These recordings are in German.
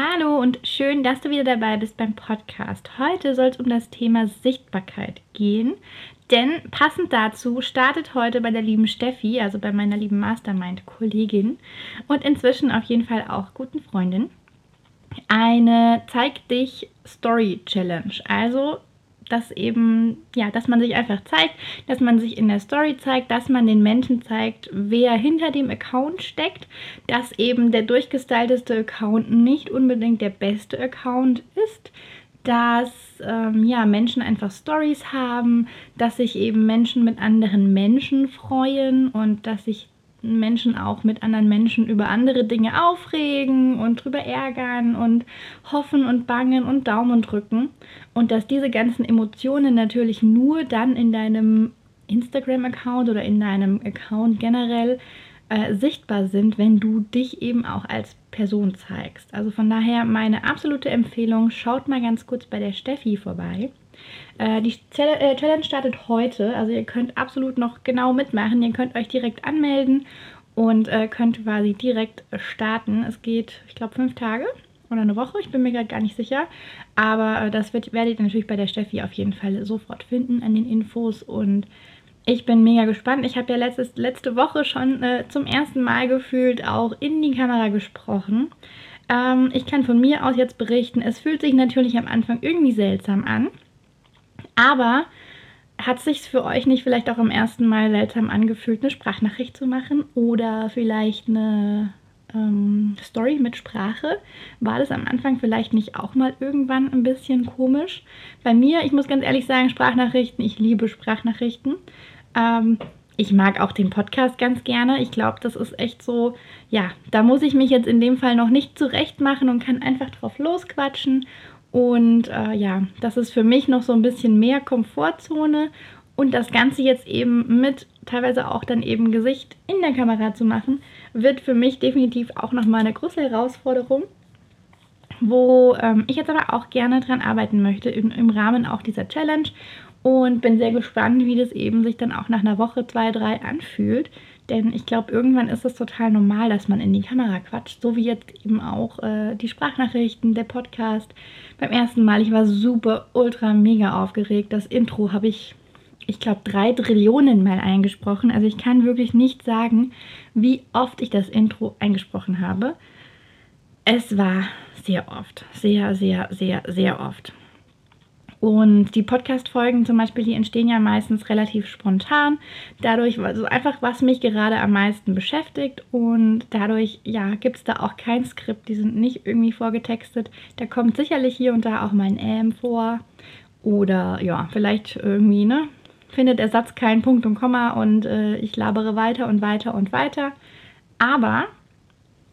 Hallo und schön, dass du wieder dabei bist beim Podcast. Heute soll es um das Thema Sichtbarkeit gehen, denn passend dazu startet heute bei der lieben Steffi, also bei meiner lieben Mastermind-Kollegin und inzwischen auf jeden Fall auch guten Freundin, eine Zeig dich Story Challenge. Also dass eben, ja, dass man sich einfach zeigt, dass man sich in der Story zeigt, dass man den Menschen zeigt, wer hinter dem Account steckt, dass eben der durchgestylteste Account nicht unbedingt der beste Account ist, dass ähm, ja, Menschen einfach Stories haben, dass sich eben Menschen mit anderen Menschen freuen und dass sich Menschen auch mit anderen Menschen über andere Dinge aufregen und drüber ärgern und hoffen und bangen und Daumen drücken. Und dass diese ganzen Emotionen natürlich nur dann in deinem Instagram-Account oder in deinem Account generell äh, sichtbar sind, wenn du dich eben auch als Person zeigst. Also von daher meine absolute Empfehlung, schaut mal ganz kurz bei der Steffi vorbei. Äh, die äh, Challenge startet heute, also ihr könnt absolut noch genau mitmachen. Ihr könnt euch direkt anmelden und äh, könnt quasi direkt starten. Es geht, ich glaube, fünf Tage oder eine Woche, ich bin mir gerade gar nicht sicher. Aber das wird, werdet ihr natürlich bei der Steffi auf jeden Fall sofort finden an den Infos und ich bin mega gespannt. Ich habe ja letztes, letzte Woche schon äh, zum ersten Mal gefühlt auch in die Kamera gesprochen. Ähm, ich kann von mir aus jetzt berichten, es fühlt sich natürlich am Anfang irgendwie seltsam an. Aber hat sich für euch nicht vielleicht auch am ersten Mal seltsam angefühlt, eine Sprachnachricht zu machen oder vielleicht eine ähm, Story mit Sprache? War das am Anfang vielleicht nicht auch mal irgendwann ein bisschen komisch? Bei mir, ich muss ganz ehrlich sagen, Sprachnachrichten, ich liebe Sprachnachrichten. Ähm, ich mag auch den Podcast ganz gerne. Ich glaube, das ist echt so, ja, da muss ich mich jetzt in dem Fall noch nicht zurecht machen und kann einfach drauf losquatschen und äh, ja, das ist für mich noch so ein bisschen mehr Komfortzone und das Ganze jetzt eben mit teilweise auch dann eben Gesicht in der Kamera zu machen, wird für mich definitiv auch nochmal eine große Herausforderung, wo ähm, ich jetzt aber auch gerne dran arbeiten möchte im, im Rahmen auch dieser Challenge und bin sehr gespannt, wie das eben sich dann auch nach einer Woche, zwei, drei anfühlt. Denn ich glaube, irgendwann ist es total normal, dass man in die Kamera quatscht. So wie jetzt eben auch äh, die Sprachnachrichten, der Podcast. Beim ersten Mal, ich war super, ultra, mega aufgeregt. Das Intro habe ich, ich glaube, drei Trillionen Mal eingesprochen. Also ich kann wirklich nicht sagen, wie oft ich das Intro eingesprochen habe. Es war sehr oft. Sehr, sehr, sehr, sehr oft. Und die Podcast-Folgen zum Beispiel, die entstehen ja meistens relativ spontan. Dadurch, also einfach, was mich gerade am meisten beschäftigt. Und dadurch, ja, gibt es da auch kein Skript. Die sind nicht irgendwie vorgetextet. Da kommt sicherlich hier und da auch mal ein Ähm vor. Oder ja, vielleicht irgendwie, ne? Findet der Satz keinen Punkt und Komma und äh, ich labere weiter und weiter und weiter. Aber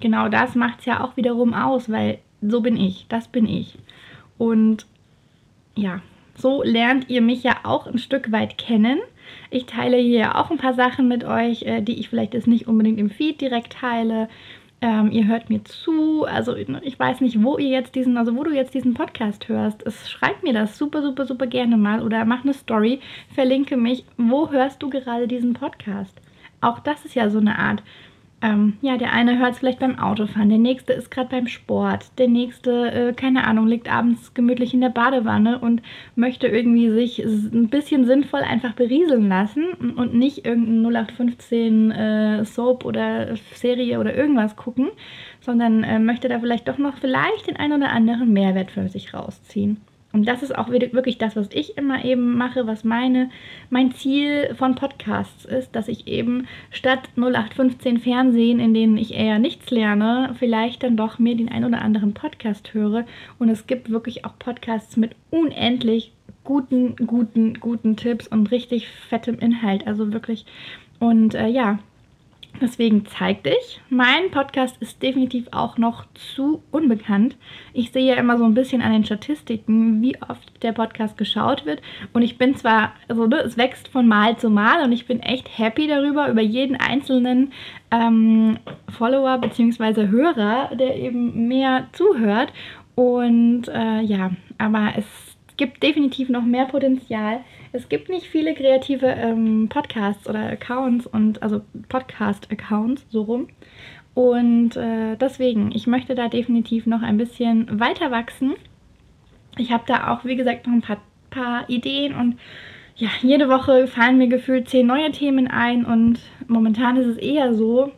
genau das macht es ja auch wiederum aus, weil so bin ich, das bin ich. Und ja, so lernt ihr mich ja auch ein Stück weit kennen. Ich teile hier auch ein paar Sachen mit euch, äh, die ich vielleicht jetzt nicht unbedingt im Feed direkt teile. Ähm, ihr hört mir zu, also ich weiß nicht, wo ihr jetzt diesen, also wo du jetzt diesen Podcast hörst. Es schreibt mir das super, super, super gerne mal oder mach eine Story, verlinke mich, wo hörst du gerade diesen Podcast? Auch das ist ja so eine Art ähm, ja, der eine hört es vielleicht beim Autofahren, der nächste ist gerade beim Sport, der nächste, äh, keine Ahnung, liegt abends gemütlich in der Badewanne und möchte irgendwie sich ein bisschen sinnvoll einfach berieseln lassen und nicht irgendein 0815 äh, Soap oder Serie oder irgendwas gucken, sondern äh, möchte da vielleicht doch noch vielleicht den einen oder anderen Mehrwert für sich rausziehen. Und das ist auch wirklich das, was ich immer eben mache, was meine, mein Ziel von Podcasts ist, dass ich eben statt 0815 Fernsehen, in denen ich eher nichts lerne, vielleicht dann doch mir den ein oder anderen Podcast höre. Und es gibt wirklich auch Podcasts mit unendlich guten, guten, guten Tipps und richtig fettem Inhalt. Also wirklich. Und äh, ja, Deswegen zeig dich. Mein Podcast ist definitiv auch noch zu unbekannt. Ich sehe ja immer so ein bisschen an den Statistiken, wie oft der Podcast geschaut wird. Und ich bin zwar, also ne, es wächst von Mal zu Mal und ich bin echt happy darüber, über jeden einzelnen ähm, Follower bzw. Hörer, der eben mehr zuhört. Und äh, ja, aber es gibt definitiv noch mehr Potenzial. Es gibt nicht viele kreative ähm, Podcasts oder Accounts und also Podcast-Accounts so rum. Und äh, deswegen, ich möchte da definitiv noch ein bisschen weiter wachsen. Ich habe da auch, wie gesagt, noch ein paar, paar Ideen und ja, jede Woche fallen mir gefühlt zehn neue Themen ein und momentan ist es eher so,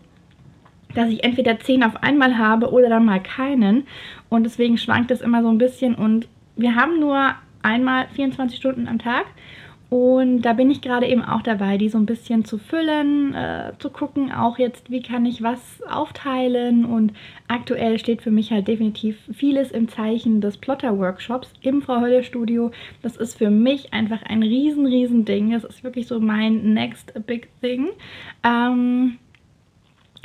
dass ich entweder zehn auf einmal habe oder dann mal keinen. Und deswegen schwankt es immer so ein bisschen und wir haben nur einmal 24 Stunden am Tag. Und da bin ich gerade eben auch dabei, die so ein bisschen zu füllen, äh, zu gucken, auch jetzt, wie kann ich was aufteilen. Und aktuell steht für mich halt definitiv vieles im Zeichen des Plotter-Workshops im Frau Hölle Studio. Das ist für mich einfach ein riesen, riesen Ding. Das ist wirklich so mein next big thing. Ähm,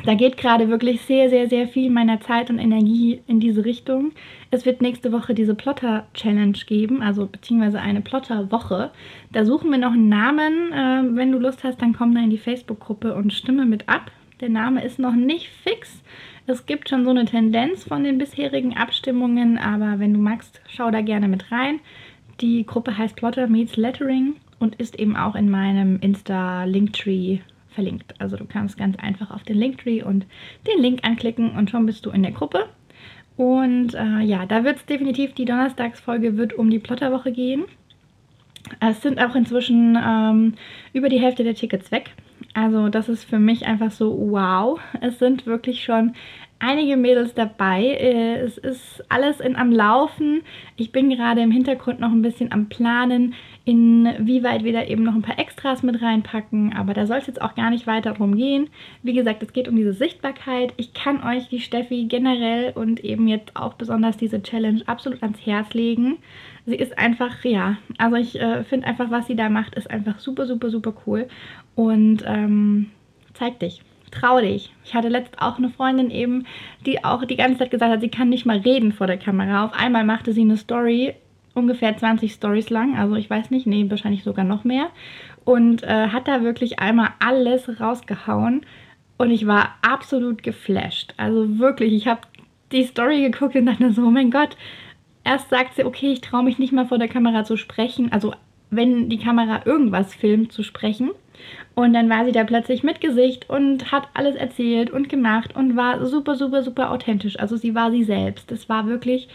da geht gerade wirklich sehr, sehr, sehr viel meiner Zeit und Energie in diese Richtung. Es wird nächste Woche diese Plotter-Challenge geben, also beziehungsweise eine Plotter-Woche. Da suchen wir noch einen Namen. Äh, wenn du Lust hast, dann komm da in die Facebook-Gruppe und stimme mit ab. Der Name ist noch nicht fix. Es gibt schon so eine Tendenz von den bisherigen Abstimmungen, aber wenn du magst, schau da gerne mit rein. Die Gruppe heißt Plotter Meets Lettering und ist eben auch in meinem Insta-Linktree verlinkt. Also du kannst ganz einfach auf den Linktree und den Link anklicken und schon bist du in der Gruppe. Und äh, ja, da wird es definitiv, die Donnerstagsfolge wird um die Plotterwoche gehen. Es sind auch inzwischen ähm, über die Hälfte der Tickets weg. Also das ist für mich einfach so wow. Es sind wirklich schon einige Mädels dabei. Äh, es ist alles in am Laufen. Ich bin gerade im Hintergrund noch ein bisschen am Planen, inwieweit wir da eben noch ein paar Extras mit reinpacken. Aber da soll es jetzt auch gar nicht weiter drum gehen. Wie gesagt, es geht um diese Sichtbarkeit. Ich kann euch die Steffi generell und eben jetzt auch besonders diese Challenge absolut ans Herz legen. Sie ist einfach, ja, also ich äh, finde einfach, was sie da macht, ist einfach super, super, super cool. Und ähm, zeig dich trau dich. Ich hatte letzt auch eine Freundin eben, die auch die ganze Zeit gesagt hat, sie kann nicht mal reden vor der Kamera. Auf einmal machte sie eine Story, ungefähr 20 Stories lang, also ich weiß nicht, nee, wahrscheinlich sogar noch mehr. Und äh, hat da wirklich einmal alles rausgehauen. Und ich war absolut geflasht. Also wirklich, ich habe die Story geguckt und dachte so, oh mein Gott. Erst sagt sie, okay, ich traue mich nicht mal vor der Kamera zu sprechen. Also wenn die Kamera irgendwas filmt, zu sprechen. Und dann war sie da plötzlich mit Gesicht und hat alles erzählt und gemacht und war super, super, super authentisch. Also sie war sie selbst. Es war wirklich,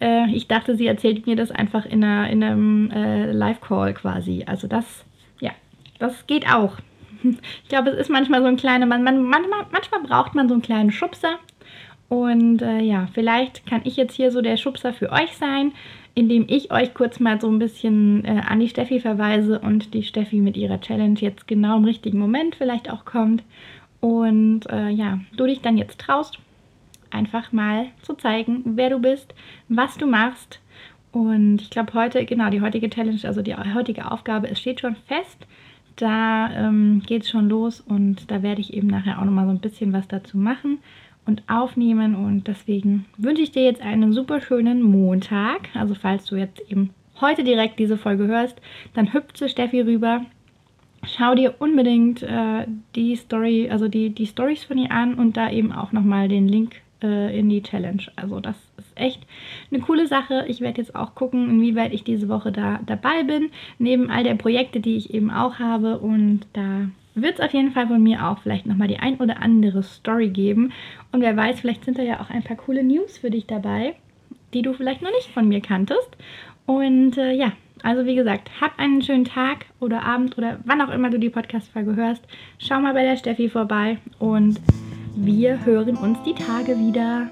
äh, ich dachte, sie erzählt mir das einfach in, einer, in einem äh, Live-Call quasi. Also das, ja, das geht auch. Ich glaube, es ist manchmal so ein kleiner, man, man, manchmal, manchmal braucht man so einen kleinen Schubser. Und äh, ja, vielleicht kann ich jetzt hier so der Schubser für euch sein, indem ich euch kurz mal so ein bisschen äh, an die Steffi verweise und die Steffi mit ihrer Challenge jetzt genau im richtigen Moment vielleicht auch kommt. Und äh, ja, du dich dann jetzt traust, einfach mal zu zeigen, wer du bist, was du machst. Und ich glaube heute, genau, die heutige Challenge, also die heutige Aufgabe, es steht schon fest. Da ähm, geht es schon los und da werde ich eben nachher auch nochmal so ein bisschen was dazu machen und aufnehmen. Und deswegen wünsche ich dir jetzt einen super schönen Montag. Also falls du jetzt eben heute direkt diese Folge hörst, dann hüpf zu Steffi rüber. Schau dir unbedingt äh, die Story, also die, die Stories von ihr an und da eben auch nochmal den Link äh, in die Challenge. Also das ist echt eine coole Sache. Ich werde jetzt auch gucken, inwieweit ich diese Woche da dabei bin, neben all der Projekte, die ich eben auch habe. Und da wird es auf jeden Fall von mir auch vielleicht nochmal die ein oder andere Story geben. Und wer weiß, vielleicht sind da ja auch ein paar coole News für dich dabei, die du vielleicht noch nicht von mir kanntest. Und äh, ja, also wie gesagt, hab einen schönen Tag oder Abend oder wann auch immer du die Podcast-Folge hörst. Schau mal bei der Steffi vorbei und wir hören uns die Tage wieder.